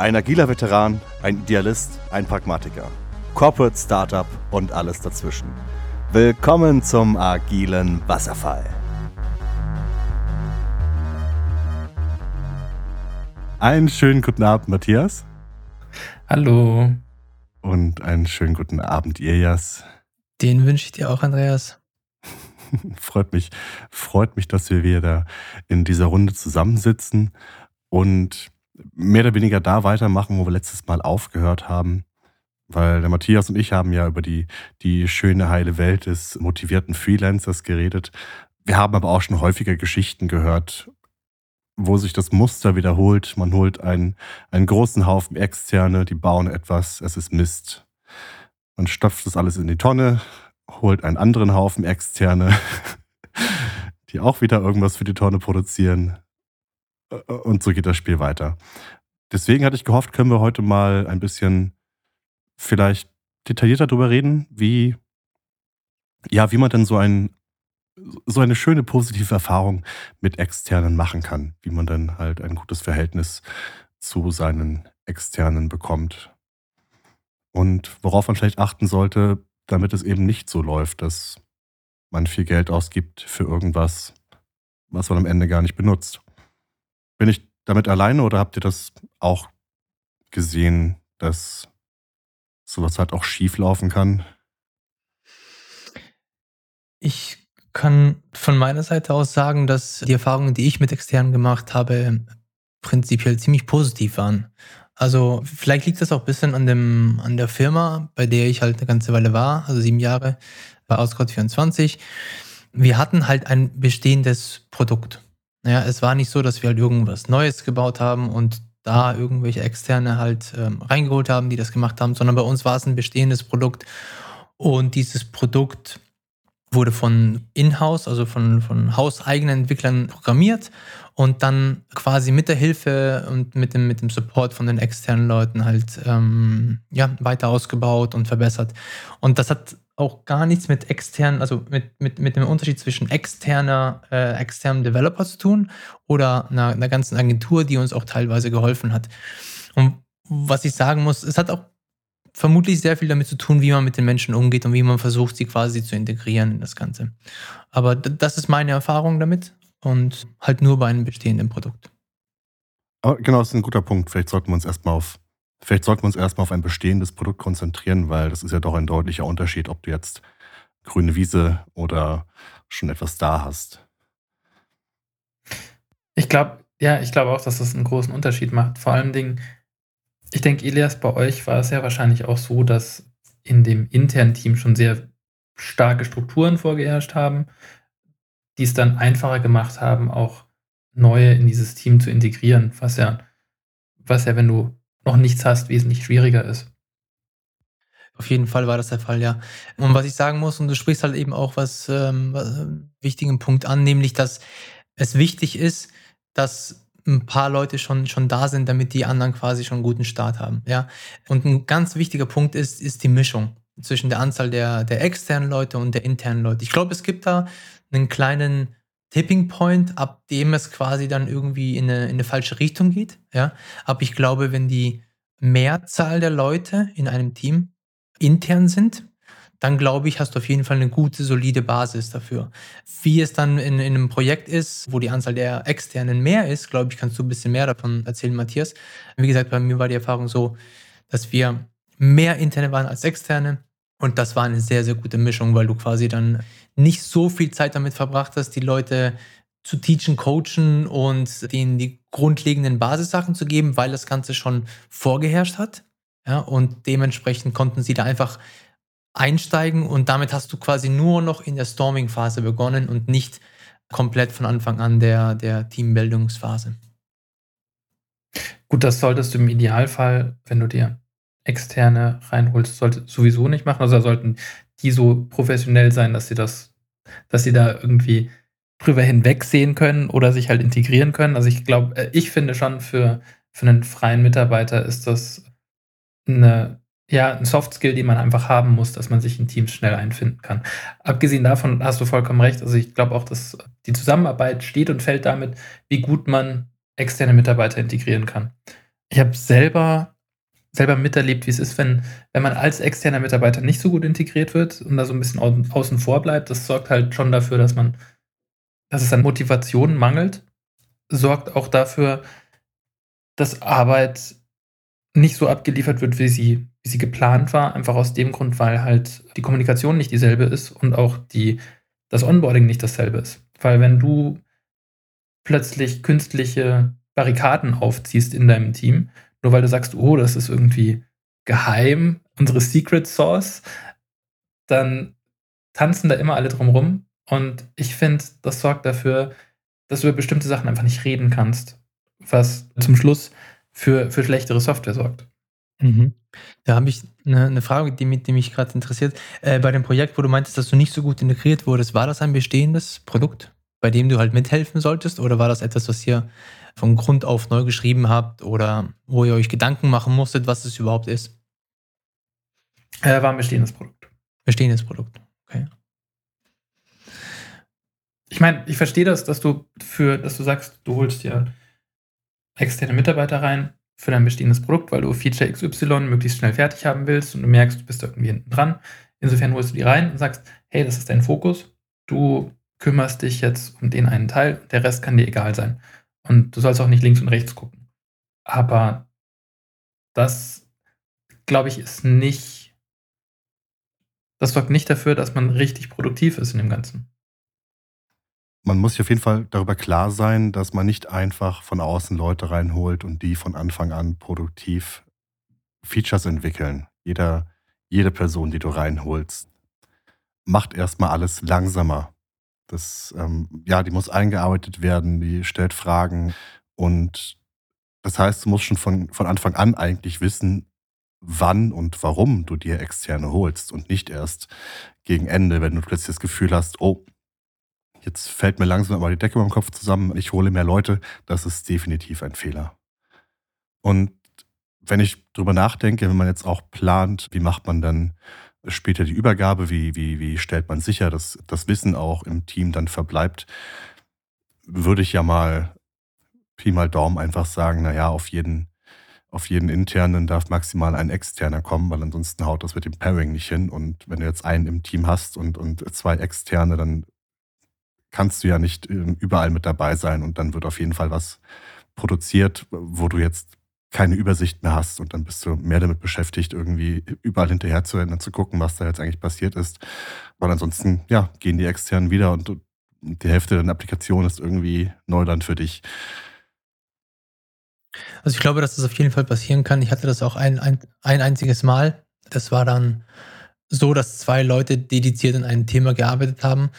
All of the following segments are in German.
Ein agiler Veteran, ein Idealist, ein Pragmatiker. Corporate Startup und alles dazwischen. Willkommen zum agilen Wasserfall. Einen schönen guten Abend, Matthias. Hallo. Und einen schönen guten Abend, Irjas. Den wünsche ich dir auch, Andreas. freut mich, freut mich, dass wir wieder in dieser Runde zusammensitzen und mehr oder weniger da weitermachen, wo wir letztes Mal aufgehört haben. Weil der Matthias und ich haben ja über die, die schöne, heile Welt des motivierten Freelancers geredet. Wir haben aber auch schon häufiger Geschichten gehört, wo sich das Muster wiederholt. Man holt einen, einen großen Haufen Externe, die bauen etwas, es ist Mist. Man stopft das alles in die Tonne, holt einen anderen Haufen Externe, die auch wieder irgendwas für die Tonne produzieren. Und so geht das Spiel weiter. Deswegen hatte ich gehofft, können wir heute mal ein bisschen vielleicht detaillierter darüber reden, wie, ja, wie man denn so, ein, so eine schöne positive Erfahrung mit Externen machen kann, wie man dann halt ein gutes Verhältnis zu seinen Externen bekommt. Und worauf man vielleicht achten sollte, damit es eben nicht so läuft, dass man viel Geld ausgibt für irgendwas, was man am Ende gar nicht benutzt. Bin ich damit alleine oder habt ihr das auch gesehen, dass sowas halt auch schief laufen kann? Ich kann von meiner Seite aus sagen, dass die Erfahrungen, die ich mit externen gemacht habe, prinzipiell ziemlich positiv waren. Also vielleicht liegt das auch ein bisschen an, dem, an der Firma, bei der ich halt eine ganze Weile war, also sieben Jahre bei Auscode24. Wir hatten halt ein bestehendes Produkt. Ja, es war nicht so, dass wir halt irgendwas Neues gebaut haben und da irgendwelche Externe halt ähm, reingeholt haben, die das gemacht haben, sondern bei uns war es ein bestehendes Produkt und dieses Produkt wurde von Inhouse, also von, von hauseigenen Entwicklern programmiert und dann quasi mit der Hilfe und mit dem, mit dem Support von den externen Leuten halt ähm, ja, weiter ausgebaut und verbessert. Und das hat auch gar nichts mit externen, also mit, mit, mit dem Unterschied zwischen externer, äh, externem Developer zu tun oder einer, einer ganzen Agentur, die uns auch teilweise geholfen hat. Und was ich sagen muss, es hat auch vermutlich sehr viel damit zu tun, wie man mit den Menschen umgeht und wie man versucht, sie quasi zu integrieren in das Ganze. Aber das ist meine Erfahrung damit und halt nur bei einem bestehenden Produkt. Aber genau, das ist ein guter Punkt. Vielleicht sollten wir uns erstmal auf, vielleicht sollten wir uns erstmal auf ein bestehendes Produkt konzentrieren, weil das ist ja doch ein deutlicher Unterschied, ob du jetzt grüne Wiese oder schon etwas da hast. Ich glaube, ja, ich glaube auch, dass das einen großen Unterschied macht. Vor allen Dingen, ich denke, Elias, bei euch war es ja wahrscheinlich auch so, dass in dem internen Team schon sehr starke Strukturen vorgeherrscht haben die es dann einfacher gemacht haben, auch neue in dieses Team zu integrieren, was ja, was ja, wenn du noch nichts hast, wesentlich schwieriger ist. Auf jeden Fall war das der Fall, ja. Und was ich sagen muss, und du sprichst halt eben auch was, ähm, was einen wichtigen Punkt an, nämlich, dass es wichtig ist, dass ein paar Leute schon, schon da sind, damit die anderen quasi schon einen guten Start haben. Ja? Und ein ganz wichtiger Punkt ist, ist die Mischung zwischen der Anzahl der, der externen Leute und der internen Leute. Ich glaube, es gibt da einen kleinen Tipping Point, ab dem es quasi dann irgendwie in eine, in eine falsche Richtung geht. Ja? Aber ich glaube, wenn die Mehrzahl der Leute in einem Team intern sind, dann glaube ich, hast du auf jeden Fall eine gute, solide Basis dafür. Wie es dann in, in einem Projekt ist, wo die Anzahl der Externen mehr ist, glaube ich, kannst du ein bisschen mehr davon erzählen, Matthias. Wie gesagt, bei mir war die Erfahrung so, dass wir mehr Interne waren als Externe. Und das war eine sehr, sehr gute Mischung, weil du quasi dann nicht so viel Zeit damit verbracht hast, die Leute zu teachen, coachen und denen die grundlegenden Basissachen zu geben, weil das Ganze schon vorgeherrscht hat. Ja, und dementsprechend konnten sie da einfach einsteigen und damit hast du quasi nur noch in der Storming-Phase begonnen und nicht komplett von Anfang an der, der Teambildungsphase. Gut, das solltest du im Idealfall, wenn du dir externe reinholst, sollte sowieso nicht machen. Also da sollten die so professionell sein, dass sie das, dass sie da irgendwie drüber hinwegsehen können oder sich halt integrieren können. Also ich glaube, äh, ich finde schon für, für einen freien Mitarbeiter ist das eine, ja, ein Soft Skill, die man einfach haben muss, dass man sich in Teams schnell einfinden kann. Abgesehen davon hast du vollkommen recht. Also ich glaube auch, dass die Zusammenarbeit steht und fällt damit, wie gut man externe Mitarbeiter integrieren kann. ich habe selber, selber miterlebt, wie es ist, wenn, wenn man als externer Mitarbeiter nicht so gut integriert wird und da so ein bisschen außen vor bleibt. Das sorgt halt schon dafür, dass man, dass es an Motivation mangelt. Sorgt auch dafür, dass Arbeit nicht so abgeliefert wird, wie sie, wie sie geplant war. Einfach aus dem Grund, weil halt die Kommunikation nicht dieselbe ist und auch die, das Onboarding nicht dasselbe ist. Weil wenn du plötzlich künstliche Barrikaden aufziehst in deinem Team, nur weil du sagst, oh, das ist irgendwie geheim, unsere Secret Source, dann tanzen da immer alle drum rum. Und ich finde, das sorgt dafür, dass du über bestimmte Sachen einfach nicht reden kannst, was zum Schluss für, für schlechtere Software sorgt. Mhm. Da habe ich eine, eine, Frage, die, die mich gerade interessiert. Äh, bei dem Projekt, wo du meintest, dass du nicht so gut integriert wurdest, war das ein bestehendes Produkt, bei dem du halt mithelfen solltest? Oder war das etwas, was ihr von Grund auf neu geschrieben habt oder wo ihr euch Gedanken machen musstet, was es überhaupt ist? Äh, war ein bestehendes Produkt. Bestehendes Produkt, okay. Ich meine, ich verstehe das, dass du für, dass du sagst, du holst dir externe Mitarbeiter rein für dein bestehendes Produkt, weil du Feature XY möglichst schnell fertig haben willst und du merkst, du bist irgendwie hinten dran. Insofern holst du die rein und sagst, hey, das ist dein Fokus. Du kümmerst dich jetzt um den einen Teil, der Rest kann dir egal sein. Und du sollst auch nicht links und rechts gucken. Aber das, glaube ich, ist nicht, das sorgt nicht dafür, dass man richtig produktiv ist in dem Ganzen man muss sich auf jeden Fall darüber klar sein, dass man nicht einfach von außen Leute reinholt und die von Anfang an produktiv Features entwickeln. Jeder, jede Person, die du reinholst, macht erstmal alles langsamer. Das, ähm, ja, die muss eingearbeitet werden, die stellt Fragen und das heißt, du musst schon von, von Anfang an eigentlich wissen, wann und warum du dir externe holst und nicht erst gegen Ende, wenn du plötzlich das Gefühl hast, oh, Jetzt fällt mir langsam aber die Decke über dem Kopf zusammen. Ich hole mehr Leute. Das ist definitiv ein Fehler. Und wenn ich drüber nachdenke, wenn man jetzt auch plant, wie macht man dann später die Übergabe, wie, wie, wie stellt man sicher, dass das Wissen auch im Team dann verbleibt, würde ich ja mal Pi mal Daumen einfach sagen, naja, auf jeden, auf jeden internen darf maximal ein externer kommen, weil ansonsten haut das mit dem Pairing nicht hin. Und wenn du jetzt einen im Team hast und, und zwei externe, dann kannst du ja nicht ähm, überall mit dabei sein und dann wird auf jeden Fall was produziert, wo du jetzt keine Übersicht mehr hast und dann bist du mehr damit beschäftigt, irgendwie überall hinterher zu rennen und zu gucken, was da jetzt eigentlich passiert ist. Weil ansonsten, ja, gehen die externen wieder und die Hälfte der Applikation ist irgendwie Neuland für dich. Also ich glaube, dass das auf jeden Fall passieren kann. Ich hatte das auch ein, ein, ein einziges Mal. Das war dann so, dass zwei Leute dediziert an einem Thema gearbeitet haben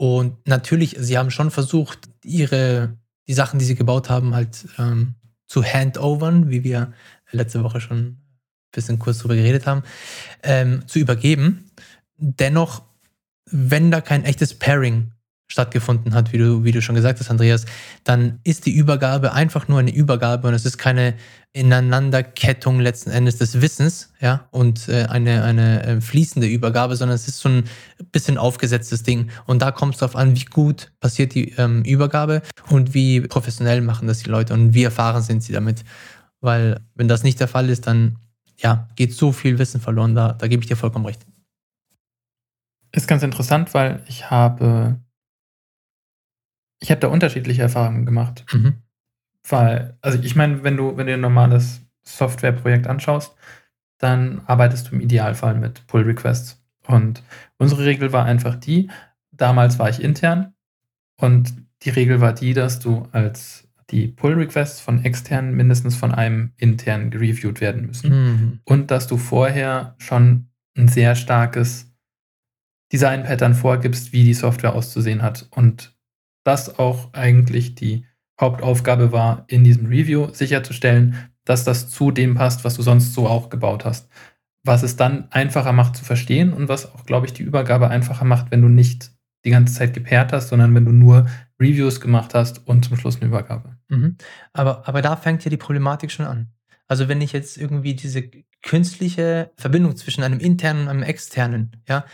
und natürlich, sie haben schon versucht, ihre, die Sachen, die sie gebaut haben, halt ähm, zu handovern, wie wir letzte Woche schon ein bisschen kurz drüber geredet haben, ähm, zu übergeben. Dennoch, wenn da kein echtes Pairing stattgefunden hat, wie du, wie du schon gesagt hast, Andreas, dann ist die Übergabe einfach nur eine Übergabe und es ist keine Ineinanderkettung letzten Endes des Wissens, ja, und äh, eine, eine äh, fließende Übergabe, sondern es ist so ein bisschen aufgesetztes Ding. Und da kommt es darauf an, wie gut passiert die ähm, Übergabe und wie professionell machen das die Leute und wie erfahren sind sie damit. Weil, wenn das nicht der Fall ist, dann ja, geht so viel Wissen verloren. Da, da gebe ich dir vollkommen recht. Ist ganz interessant, weil ich habe ich habe da unterschiedliche Erfahrungen gemacht. Mhm. Weil, also ich meine, wenn du, wenn du ein normales Softwareprojekt anschaust, dann arbeitest du im Idealfall mit Pull Requests. Und unsere Regel war einfach die, damals war ich intern und die Regel war die, dass du als die Pull Requests von externen mindestens von einem internen gereviewt werden müssen. Mhm. Und dass du vorher schon ein sehr starkes Design-Pattern vorgibst, wie die Software auszusehen hat. Und das auch eigentlich die Hauptaufgabe war, in diesem Review sicherzustellen, dass das zu dem passt, was du sonst so auch gebaut hast. Was es dann einfacher macht zu verstehen und was auch, glaube ich, die Übergabe einfacher macht, wenn du nicht die ganze Zeit gepaart hast, sondern wenn du nur Reviews gemacht hast und zum Schluss eine Übergabe. Mhm. Aber, aber da fängt ja die Problematik schon an. Also wenn ich jetzt irgendwie diese künstliche Verbindung zwischen einem internen und einem externen ja,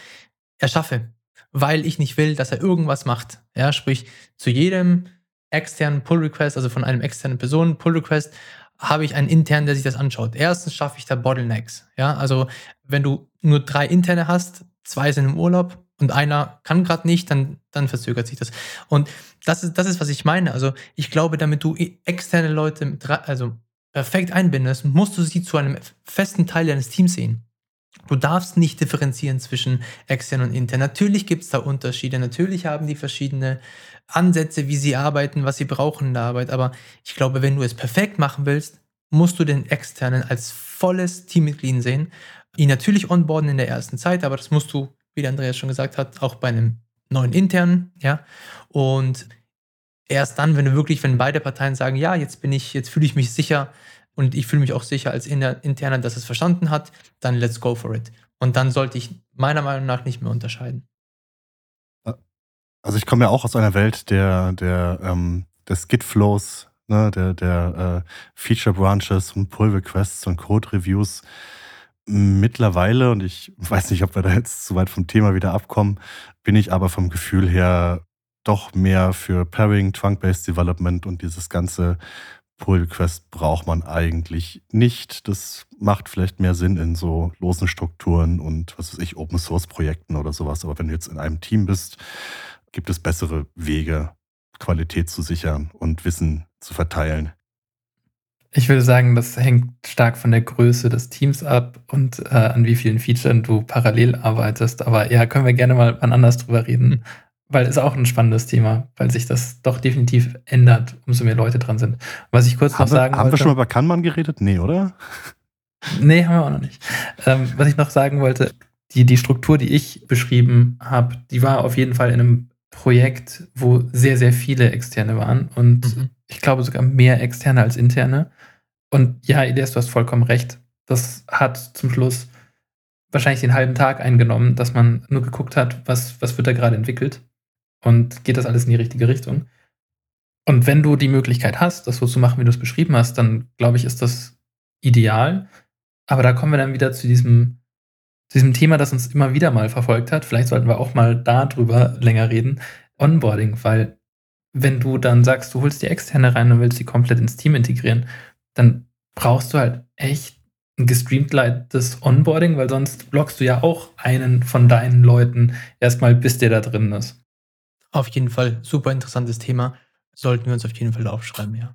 erschaffe, weil ich nicht will, dass er irgendwas macht. Ja, sprich, zu jedem externen Pull-Request, also von einem externen Person Pull-Request, habe ich einen internen, der sich das anschaut. Erstens schaffe ich da Bottlenecks. Ja, also wenn du nur drei interne hast, zwei sind im Urlaub und einer kann gerade nicht, dann, dann verzögert sich das. Und das ist, das ist, was ich meine. Also ich glaube, damit du externe Leute also perfekt einbindest, musst du sie zu einem festen Teil deines Teams sehen. Du darfst nicht differenzieren zwischen extern und intern. Natürlich gibt es da Unterschiede. Natürlich haben die verschiedene Ansätze, wie sie arbeiten, was sie brauchen in der Arbeit. Aber ich glaube, wenn du es perfekt machen willst, musst du den externen als volles Teammitglied sehen. Ihn natürlich onboarden in der ersten Zeit, aber das musst du, wie der Andreas schon gesagt hat, auch bei einem neuen internen, ja. Und erst dann, wenn du wirklich, wenn beide Parteien sagen, ja, jetzt bin ich, jetzt fühle ich mich sicher, und ich fühle mich auch sicher als Interner, dass es verstanden hat, dann let's go for it. Und dann sollte ich meiner Meinung nach nicht mehr unterscheiden. Also ich komme ja auch aus einer Welt der, der, ähm, des Git-Flows, ne, der, der äh, Feature-Branches und Pull-Requests und Code-Reviews. Mittlerweile, und ich weiß nicht, ob wir da jetzt zu weit vom Thema wieder abkommen, bin ich aber vom Gefühl her doch mehr für Pairing, Trunk-Based Development und dieses ganze Pull Request braucht man eigentlich nicht. Das macht vielleicht mehr Sinn in so losen Strukturen und was weiß ich, Open Source Projekten oder sowas. Aber wenn du jetzt in einem Team bist, gibt es bessere Wege, Qualität zu sichern und Wissen zu verteilen. Ich würde sagen, das hängt stark von der Größe des Teams ab und äh, an wie vielen Features du parallel arbeitest. Aber ja, können wir gerne mal wann anders drüber reden weil es auch ein spannendes Thema, weil sich das doch definitiv ändert, umso mehr Leute dran sind. Was ich kurz haben noch sagen wir, Haben wollte, wir schon mal über Kanban geredet? Nee, oder? Nee, haben wir auch noch nicht. Ähm, was ich noch sagen wollte, die, die Struktur, die ich beschrieben habe, die war auf jeden Fall in einem Projekt, wo sehr, sehr viele Externe waren und mhm. ich glaube sogar mehr Externe als Interne. Und ja, Elias, du hast vollkommen recht. Das hat zum Schluss wahrscheinlich den halben Tag eingenommen, dass man nur geguckt hat, was, was wird da gerade entwickelt und geht das alles in die richtige Richtung. Und wenn du die Möglichkeit hast, das so zu machen, wie du es beschrieben hast, dann glaube ich, ist das ideal. Aber da kommen wir dann wieder zu diesem, zu diesem Thema, das uns immer wieder mal verfolgt hat. Vielleicht sollten wir auch mal darüber länger reden. Onboarding, weil wenn du dann sagst, du holst die externe rein und willst sie komplett ins Team integrieren, dann brauchst du halt echt ein gestreamlinedes Onboarding, weil sonst blockst du ja auch einen von deinen Leuten erstmal, bis der da drin ist. Auf jeden Fall, super interessantes Thema. Sollten wir uns auf jeden Fall aufschreiben, ja.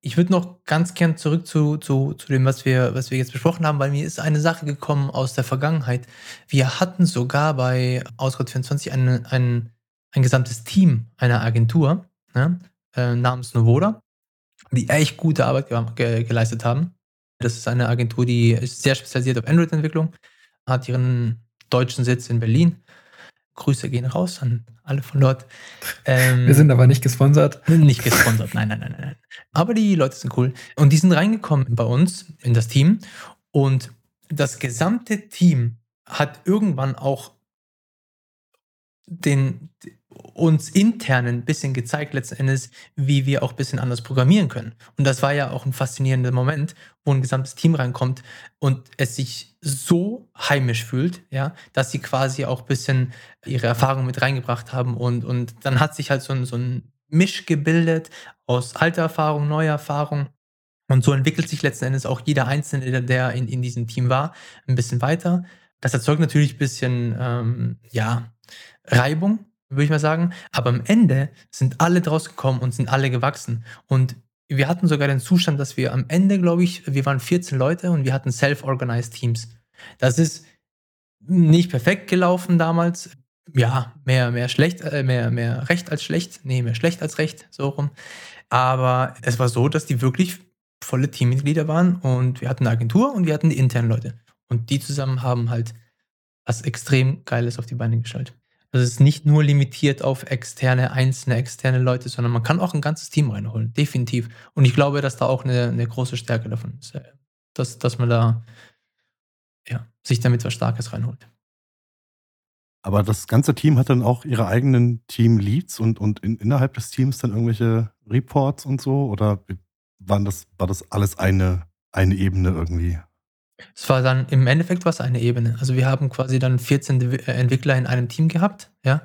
Ich würde noch ganz gern zurück zu, zu, zu dem, was wir, was wir jetzt besprochen haben, weil mir ist eine Sache gekommen aus der Vergangenheit. Wir hatten sogar bei Ausgott 24 ein, ein, ein gesamtes Team einer Agentur ne, äh, namens Novoda, die echt gute Arbeit ge geleistet haben. Das ist eine Agentur, die ist sehr spezialisiert auf Android-Entwicklung, hat ihren deutschen Sitz in Berlin Grüße gehen raus an alle von dort. Ähm, Wir sind aber nicht gesponsert. Nicht gesponsert, nein, nein, nein, nein. Aber die Leute sind cool. Und die sind reingekommen bei uns in das Team. Und das gesamte Team hat irgendwann auch den, uns intern ein bisschen gezeigt, letzten Endes, wie wir auch ein bisschen anders programmieren können. Und das war ja auch ein faszinierender Moment, wo ein gesamtes Team reinkommt und es sich so heimisch fühlt, ja, dass sie quasi auch ein bisschen ihre Erfahrung mit reingebracht haben und, und dann hat sich halt so ein, so ein Misch gebildet aus alter Erfahrung, neuer Erfahrung. Und so entwickelt sich letzten Endes auch jeder Einzelne, der in, in diesem Team war, ein bisschen weiter. Das erzeugt natürlich ein bisschen, ähm, ja, Reibung, würde ich mal sagen. Aber am Ende sind alle draus gekommen und sind alle gewachsen. Und wir hatten sogar den Zustand, dass wir am Ende, glaube ich, wir waren 14 Leute und wir hatten self-organized Teams. Das ist nicht perfekt gelaufen damals. Ja, mehr, mehr schlecht, äh, mehr, mehr recht als schlecht. Nee, mehr schlecht als recht, so rum. Aber es war so, dass die wirklich volle Teammitglieder waren und wir hatten eine Agentur und wir hatten die internen Leute. Und die zusammen haben halt was extrem Geiles auf die Beine gestellt. Also es ist nicht nur limitiert auf externe, einzelne externe Leute, sondern man kann auch ein ganzes Team reinholen, definitiv. Und ich glaube, dass da auch eine, eine große Stärke davon ist, äh, dass, dass man da ja, sich damit was Starkes reinholt. Aber das ganze Team hat dann auch ihre eigenen Team-Leads und, und in, innerhalb des Teams dann irgendwelche Reports und so? Oder waren das, war das alles eine, eine Ebene irgendwie? Es war dann im Endeffekt was eine Ebene. Also wir haben quasi dann 14 äh, Entwickler in einem Team gehabt, ja.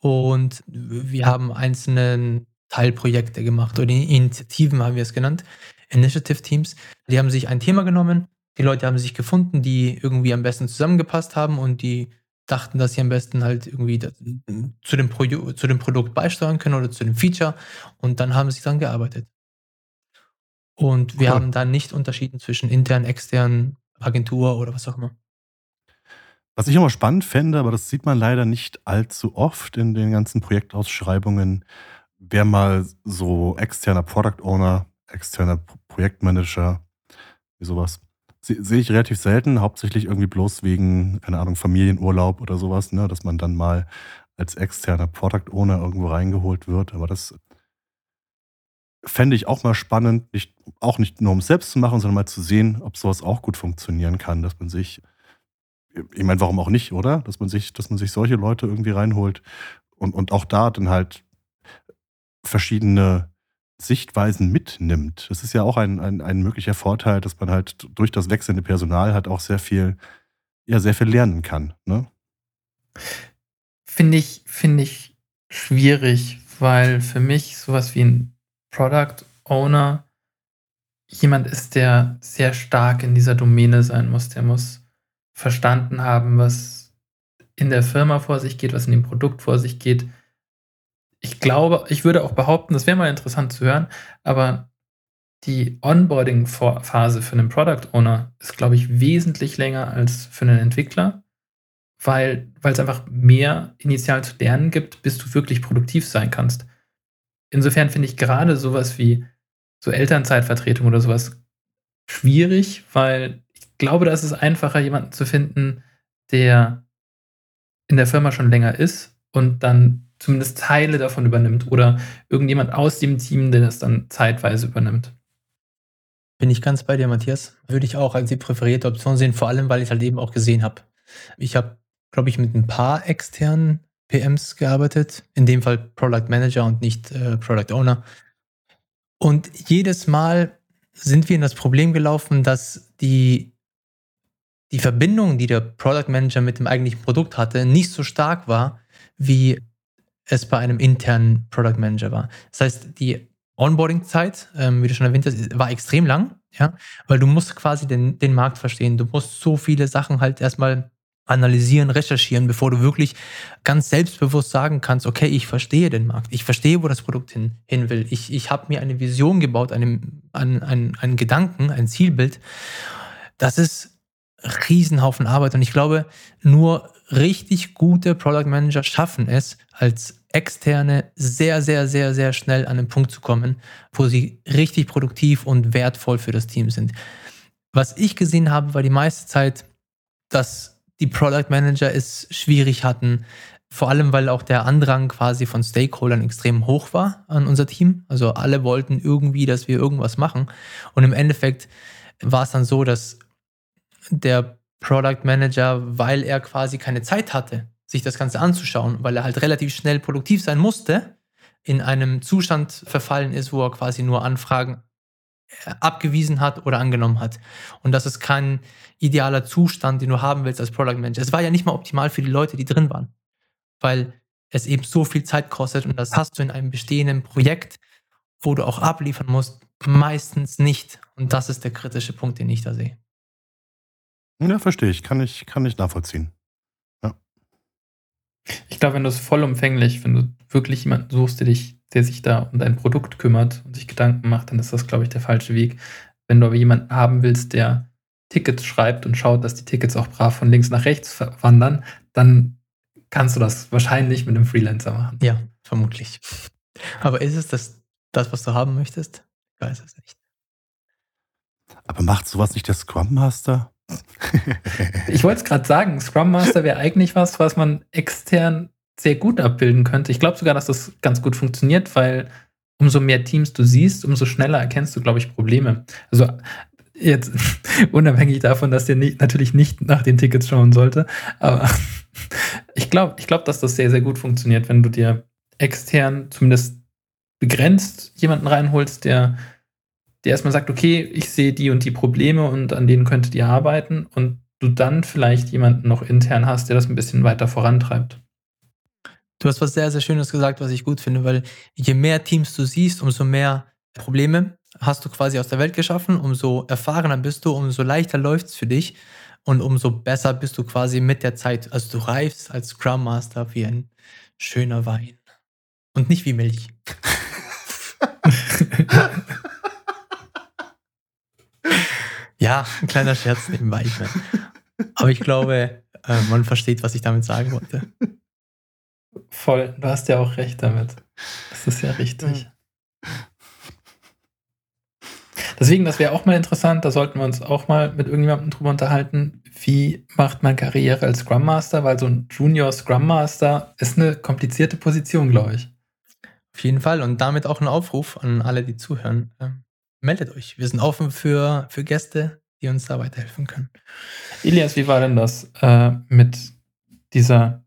Und wir haben einzelnen Teilprojekte gemacht oder Initiativen haben wir es genannt, Initiative Teams. Die haben sich ein Thema genommen, die Leute haben sich gefunden, die irgendwie am besten zusammengepasst haben und die dachten, dass sie am besten halt irgendwie zu dem, Pro zu dem Produkt beisteuern können oder zu dem Feature und dann haben sie dann gearbeitet. Und wir cool. haben dann nicht unterschieden zwischen intern, extern, Agentur oder was auch immer. Was ich immer spannend fände, aber das sieht man leider nicht allzu oft in den ganzen Projektausschreibungen, wäre mal so externer Product Owner, externer Projektmanager, wie sowas. Sehe ich relativ selten, hauptsächlich irgendwie bloß wegen, keine Ahnung, Familienurlaub oder sowas, ne, dass man dann mal als externer Product Owner irgendwo reingeholt wird. Aber das fände ich auch mal spannend, nicht, auch nicht nur um es selbst zu machen, sondern mal zu sehen, ob sowas auch gut funktionieren kann, dass man sich, ich meine, warum auch nicht, oder? Dass man sich, dass man sich solche Leute irgendwie reinholt und, und auch da dann halt verschiedene Sichtweisen mitnimmt. Das ist ja auch ein, ein, ein möglicher Vorteil, dass man halt durch das wechselnde Personal halt auch sehr viel, ja, sehr viel lernen kann. Ne? Finde ich, finde ich schwierig, weil für mich sowas wie ein Product Owner jemand ist, der sehr stark in dieser Domäne sein muss. Der muss verstanden haben, was in der Firma vor sich geht, was in dem Produkt vor sich geht ich glaube, ich würde auch behaupten, das wäre mal interessant zu hören, aber die Onboarding-Phase für einen Product Owner ist, glaube ich, wesentlich länger als für einen Entwickler, weil, weil es einfach mehr initial zu lernen gibt, bis du wirklich produktiv sein kannst. Insofern finde ich gerade sowas wie so Elternzeitvertretung oder sowas schwierig, weil ich glaube, da ist es einfacher, jemanden zu finden, der in der Firma schon länger ist und dann zumindest Teile davon übernimmt oder irgendjemand aus dem Team, der das dann zeitweise übernimmt. Bin ich ganz bei dir, Matthias. Würde ich auch als die präferierte Option sehen, vor allem, weil ich halt eben auch gesehen habe. Ich habe, glaube ich, mit ein paar externen PMs gearbeitet, in dem Fall Product Manager und nicht äh, Product Owner. Und jedes Mal sind wir in das Problem gelaufen, dass die, die Verbindung, die der Product Manager mit dem eigentlichen Produkt hatte, nicht so stark war, wie es bei einem internen Product Manager war. Das heißt, die Onboarding-Zeit, ähm, wie du schon erwähnt hast, war extrem lang, ja, weil du musst quasi den, den Markt verstehen. Du musst so viele Sachen halt erstmal analysieren, recherchieren, bevor du wirklich ganz selbstbewusst sagen kannst, okay, ich verstehe den Markt, ich verstehe, wo das Produkt hin, hin will. Ich, ich habe mir eine Vision gebaut, einen, einen, einen, Gedanken, ein Zielbild. Das ist Riesenhaufen Arbeit und ich glaube, nur richtig gute Product Manager schaffen es, als Externe sehr, sehr, sehr, sehr schnell an den Punkt zu kommen, wo sie richtig produktiv und wertvoll für das Team sind. Was ich gesehen habe, war die meiste Zeit, dass die Product Manager es schwierig hatten, vor allem weil auch der Andrang quasi von Stakeholdern extrem hoch war an unser Team. Also alle wollten irgendwie, dass wir irgendwas machen. Und im Endeffekt war es dann so, dass der Product Manager, weil er quasi keine Zeit hatte, sich das Ganze anzuschauen, weil er halt relativ schnell produktiv sein musste, in einem Zustand verfallen ist, wo er quasi nur Anfragen abgewiesen hat oder angenommen hat. Und das ist kein idealer Zustand, den du haben willst als Product Manager. Es war ja nicht mal optimal für die Leute, die drin waren, weil es eben so viel Zeit kostet und das hast du in einem bestehenden Projekt, wo du auch abliefern musst, meistens nicht. Und das ist der kritische Punkt, den ich da sehe. Ja, verstehe ich. Kann ich, kann ich nachvollziehen. Ja. Ich glaube, wenn du es vollumfänglich, wenn du wirklich jemanden suchst, der dich, der sich da um dein Produkt kümmert und sich Gedanken macht, dann ist das, glaube ich, der falsche Weg. Wenn du aber jemanden haben willst, der Tickets schreibt und schaut, dass die Tickets auch brav von links nach rechts wandern, dann kannst du das wahrscheinlich mit einem Freelancer machen. Ja, vermutlich. Aber ist es das, das was du haben möchtest? Ich weiß es nicht. Aber macht sowas nicht der Scrum Master? ich wollte es gerade sagen, Scrum Master wäre eigentlich was, was man extern sehr gut abbilden könnte. Ich glaube sogar, dass das ganz gut funktioniert, weil umso mehr Teams du siehst, umso schneller erkennst du, glaube ich, Probleme. Also jetzt unabhängig davon, dass der nicht, natürlich nicht nach den Tickets schauen sollte, aber ich glaube, ich glaube, dass das sehr, sehr gut funktioniert, wenn du dir extern zumindest begrenzt jemanden reinholst, der der erstmal sagt, okay, ich sehe die und die Probleme und an denen könntet ihr arbeiten und du dann vielleicht jemanden noch intern hast, der das ein bisschen weiter vorantreibt. Du hast was sehr, sehr Schönes gesagt, was ich gut finde, weil je mehr Teams du siehst, umso mehr Probleme hast du quasi aus der Welt geschaffen, umso erfahrener bist du, umso leichter läuft es für dich und umso besser bist du quasi mit der Zeit. Also du reifst als Scrum Master wie ein schöner Wein und nicht wie Milch. ja, ein kleiner Scherz nebenbei. Ne? Aber ich glaube, äh, man versteht, was ich damit sagen wollte. Voll, du hast ja auch recht damit. Das ist ja richtig. Deswegen, das wäre auch mal interessant, da sollten wir uns auch mal mit irgendjemandem drüber unterhalten, wie macht man Karriere als Scrum Master, weil so ein Junior Scrum Master ist eine komplizierte Position, glaube ich. Auf jeden Fall und damit auch ein Aufruf an alle, die zuhören. Ähm, meldet euch. Wir sind offen für, für Gäste, die uns da weiterhelfen können. Elias, wie war denn das äh, mit dieser,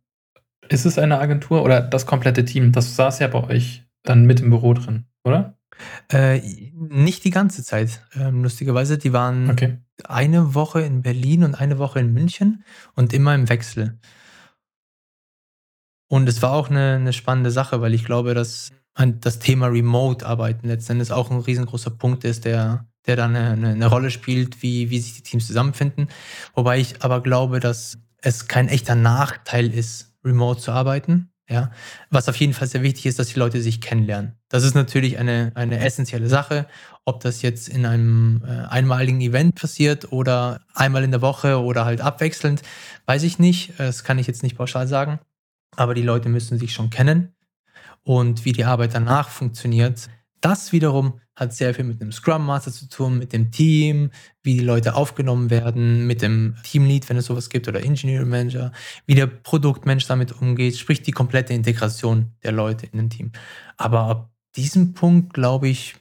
ist es eine Agentur oder das komplette Team? Das saß ja bei euch dann mit im Büro drin, oder? Äh, nicht die ganze Zeit, ähm, lustigerweise. Die waren okay. eine Woche in Berlin und eine Woche in München und immer im Wechsel. Und es war auch eine, eine spannende Sache, weil ich glaube, dass das Thema Remote-Arbeiten letztendlich auch ein riesengroßer Punkt ist, der, der dann eine, eine, Rolle spielt, wie, wie sich die Teams zusammenfinden. Wobei ich aber glaube, dass es kein echter Nachteil ist, remote zu arbeiten. Ja, was auf jeden Fall sehr wichtig ist, dass die Leute sich kennenlernen. Das ist natürlich eine, eine essentielle Sache. Ob das jetzt in einem äh, einmaligen Event passiert oder einmal in der Woche oder halt abwechselnd, weiß ich nicht. Das kann ich jetzt nicht pauschal sagen. Aber die Leute müssen sich schon kennen. Und wie die Arbeit danach funktioniert, das wiederum hat sehr viel mit einem Scrum Master zu tun, mit dem Team, wie die Leute aufgenommen werden, mit dem Teamlead, wenn es sowas gibt, oder Engineering Manager, wie der Produktmensch damit umgeht, sprich die komplette Integration der Leute in ein Team. Aber ab diesem Punkt, glaube ich,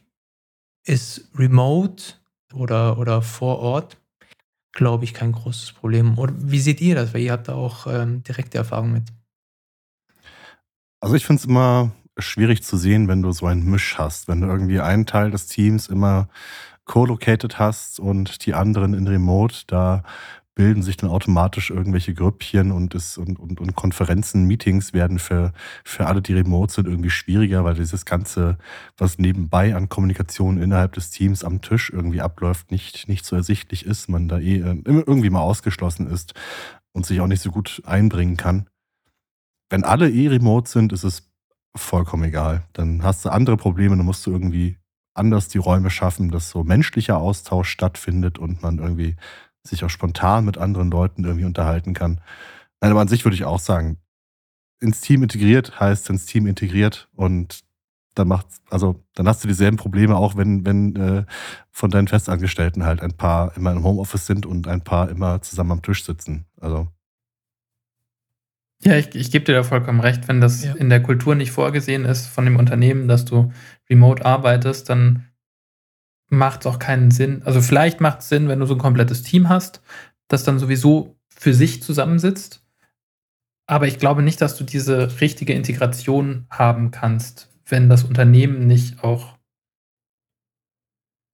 ist Remote oder, oder vor Ort, glaube ich, kein großes Problem. Oder wie seht ihr das? Weil ihr habt da auch ähm, direkte Erfahrung mit. Also ich finde es immer schwierig zu sehen, wenn du so einen Misch hast. Wenn du irgendwie einen Teil des Teams immer co-located hast und die anderen in Remote, da bilden sich dann automatisch irgendwelche Grüppchen und, ist, und, und, und Konferenzen, Meetings werden für, für alle, die remote sind, irgendwie schwieriger, weil dieses Ganze, was nebenbei an Kommunikation innerhalb des Teams am Tisch irgendwie abläuft, nicht, nicht so ersichtlich ist, man da eh äh, irgendwie mal ausgeschlossen ist und sich auch nicht so gut einbringen kann. Wenn alle eh remote sind, ist es vollkommen egal. Dann hast du andere Probleme, dann musst du irgendwie anders die Räume schaffen, dass so menschlicher Austausch stattfindet und man irgendwie sich auch spontan mit anderen Leuten irgendwie unterhalten kann. Nein, aber an sich würde ich auch sagen, ins Team integriert heißt ins Team integriert und dann macht's, also dann hast du dieselben Probleme, auch wenn, wenn äh, von deinen Festangestellten halt ein paar immer im Homeoffice sind und ein paar immer zusammen am Tisch sitzen. Also ja, ich, ich gebe dir da vollkommen recht. Wenn das ja. in der Kultur nicht vorgesehen ist von dem Unternehmen, dass du remote arbeitest, dann macht es auch keinen Sinn. Also vielleicht macht es Sinn, wenn du so ein komplettes Team hast, das dann sowieso für sich zusammensitzt. Aber ich glaube nicht, dass du diese richtige Integration haben kannst, wenn das Unternehmen nicht auch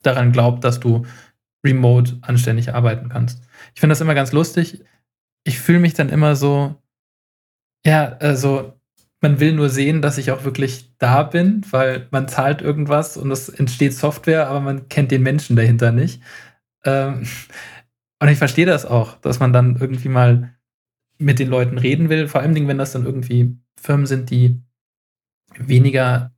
daran glaubt, dass du remote anständig arbeiten kannst. Ich finde das immer ganz lustig. Ich fühle mich dann immer so, ja, also man will nur sehen, dass ich auch wirklich da bin, weil man zahlt irgendwas und es entsteht Software, aber man kennt den Menschen dahinter nicht. Ähm, und ich verstehe das auch, dass man dann irgendwie mal mit den Leuten reden will, vor allem wenn das dann irgendwie Firmen sind, die weniger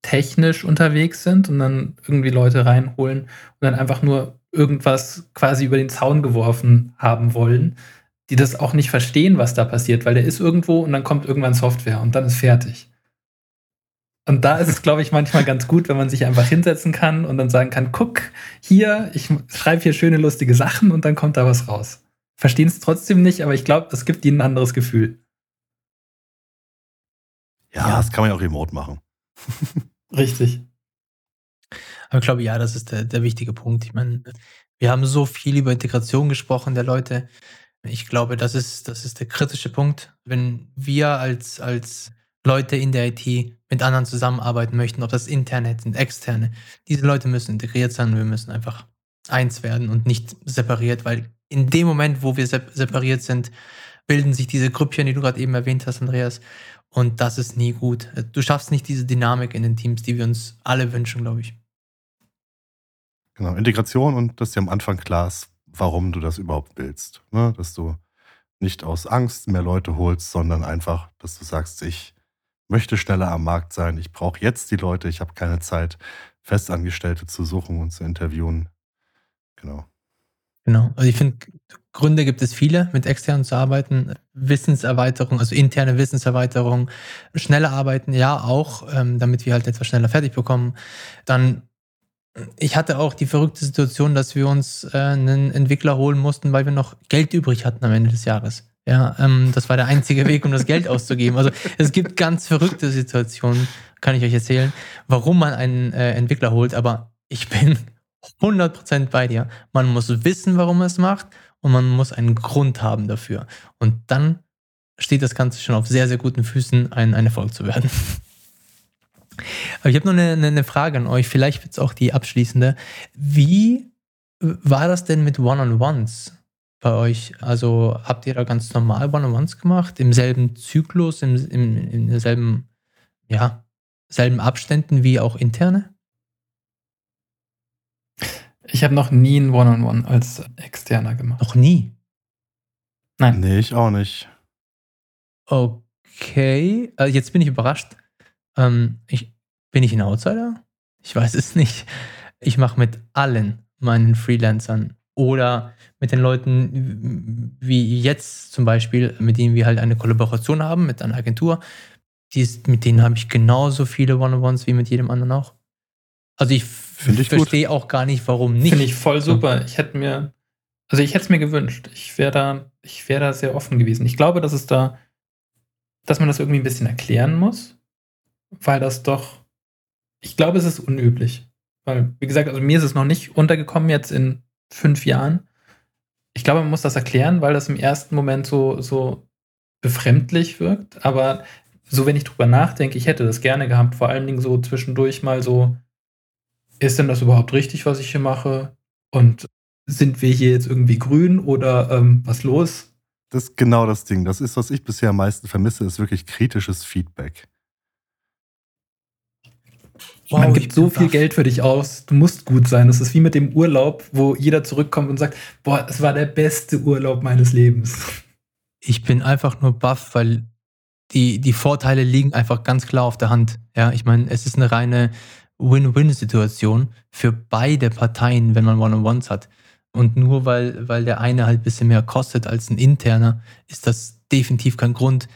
technisch unterwegs sind und dann irgendwie Leute reinholen und dann einfach nur irgendwas quasi über den Zaun geworfen haben wollen die das auch nicht verstehen, was da passiert, weil der ist irgendwo und dann kommt irgendwann Software und dann ist fertig. Und da ist es, glaube ich, manchmal ganz gut, wenn man sich einfach hinsetzen kann und dann sagen kann, guck, hier, ich schreibe hier schöne, lustige Sachen und dann kommt da was raus. Verstehen es trotzdem nicht, aber ich glaube, das gibt ihnen ein anderes Gefühl. Ja, ja, das kann man ja auch remote machen. Richtig. Aber ich glaube, ja, das ist der, der wichtige Punkt. Ich meine, wir haben so viel über Integration gesprochen der Leute. Ich glaube, das ist, das ist der kritische Punkt. Wenn wir als, als Leute in der IT mit anderen zusammenarbeiten möchten, ob das interne sind, externe, diese Leute müssen integriert sein. Wir müssen einfach eins werden und nicht separiert, weil in dem Moment, wo wir separiert sind, bilden sich diese Grüppchen, die du gerade eben erwähnt hast, Andreas. Und das ist nie gut. Du schaffst nicht diese Dynamik in den Teams, die wir uns alle wünschen, glaube ich. Genau, Integration und dass dir am Anfang klar ist, warum du das überhaupt willst. Ne? Dass du nicht aus Angst mehr Leute holst, sondern einfach, dass du sagst, ich möchte schneller am Markt sein, ich brauche jetzt die Leute, ich habe keine Zeit, Festangestellte zu suchen und zu interviewen. Genau. Genau. Also ich finde, Gründe gibt es viele, mit externen zu arbeiten. Wissenserweiterung, also interne Wissenserweiterung, schneller arbeiten, ja, auch, ähm, damit wir halt etwas schneller fertig bekommen. Dann, ich hatte auch die verrückte Situation, dass wir uns äh, einen Entwickler holen mussten, weil wir noch Geld übrig hatten am Ende des Jahres. Ja, ähm, das war der einzige Weg, um das Geld auszugeben. Also es gibt ganz verrückte Situationen, kann ich euch erzählen, warum man einen äh, Entwickler holt, aber ich bin 100% bei dir. Man muss wissen, warum man es macht und man muss einen Grund haben dafür. Und dann steht das Ganze schon auf sehr, sehr guten Füßen, ein, ein Erfolg zu werden. Aber ich habe noch eine, eine, Frage an euch, vielleicht wird es auch die abschließende. Wie war das denn mit One-on-Ones bei euch? Also habt ihr da ganz normal One-on-Ones gemacht, im selben Zyklus, im, im, in derselben, ja, selben Abständen wie auch interne? Ich habe noch nie ein One-on-One -on -One als Externer gemacht. Noch nie? Nein. Nee, ich auch nicht. Okay, also jetzt bin ich überrascht. Ähm, ich, bin ich ein Outsider? Ich weiß es nicht. Ich mache mit allen meinen Freelancern oder mit den Leuten wie jetzt zum Beispiel, mit denen wir halt eine Kollaboration haben mit einer Agentur. Die ist, mit denen habe ich genauso viele One-on-Ones wie mit jedem anderen auch. Also ich ich verstehe auch gar nicht, warum nicht. Finde ich voll super. Ich hätte mir, also ich hätte es mir gewünscht. Ich wäre da, ich wäre da sehr offen gewesen. Ich glaube, dass es da, dass man das irgendwie ein bisschen erklären muss, weil das doch, ich glaube, es ist unüblich. Weil, wie gesagt, also mir ist es noch nicht untergekommen jetzt in fünf Jahren. Ich glaube, man muss das erklären, weil das im ersten Moment so, so befremdlich wirkt. Aber so, wenn ich drüber nachdenke, ich hätte das gerne gehabt, vor allen Dingen so zwischendurch mal so ist denn das überhaupt richtig, was ich hier mache? Und sind wir hier jetzt irgendwie grün oder ähm, was los? Das ist genau das Ding. Das ist, was ich bisher am meisten vermisse, ist wirklich kritisches Feedback. Wow, Man gibt so viel. Geld für dich aus. Du musst gut sein. Das ist wie mit dem Urlaub, wo jeder zurückkommt und sagt: Boah, es war der beste Urlaub meines Lebens. Ich bin einfach nur baff, weil die, die Vorteile liegen einfach ganz klar auf der Hand. Ja, ich meine, es ist eine reine Win-Win-Situation für beide Parteien, wenn man One-on-Ones hat. Und nur weil, weil der eine halt ein bisschen mehr kostet als ein interner, ist das definitiv kein Grund,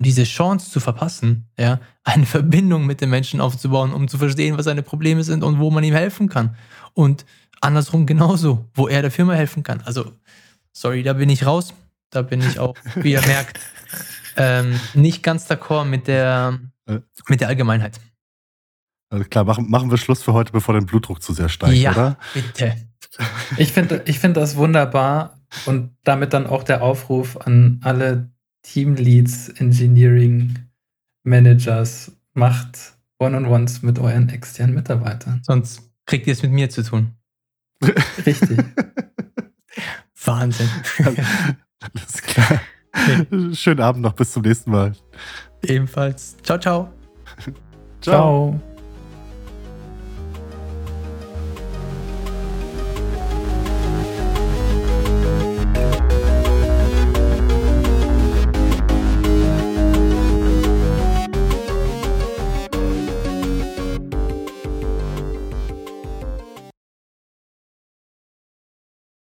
diese Chance zu verpassen, ja, eine Verbindung mit den Menschen aufzubauen, um zu verstehen, was seine Probleme sind und wo man ihm helfen kann. Und andersrum genauso, wo er der Firma helfen kann. Also, sorry, da bin ich raus. Da bin ich auch, wie ihr merkt, ähm, nicht ganz d'accord mit der, äh. mit der Allgemeinheit. Also klar, machen, machen wir Schluss für heute, bevor dein Blutdruck zu sehr steigt, ja, oder? Bitte. Ich finde ich find das wunderbar und damit dann auch der Aufruf an alle Teamleads, Engineering, Managers, macht One-on-Ones mit euren externen Mitarbeitern. Sonst kriegt ihr es mit mir zu tun. Richtig. Wahnsinn. Alles klar. Okay. Schönen Abend noch, bis zum nächsten Mal. Ebenfalls. Ciao, ciao. Ciao. ciao.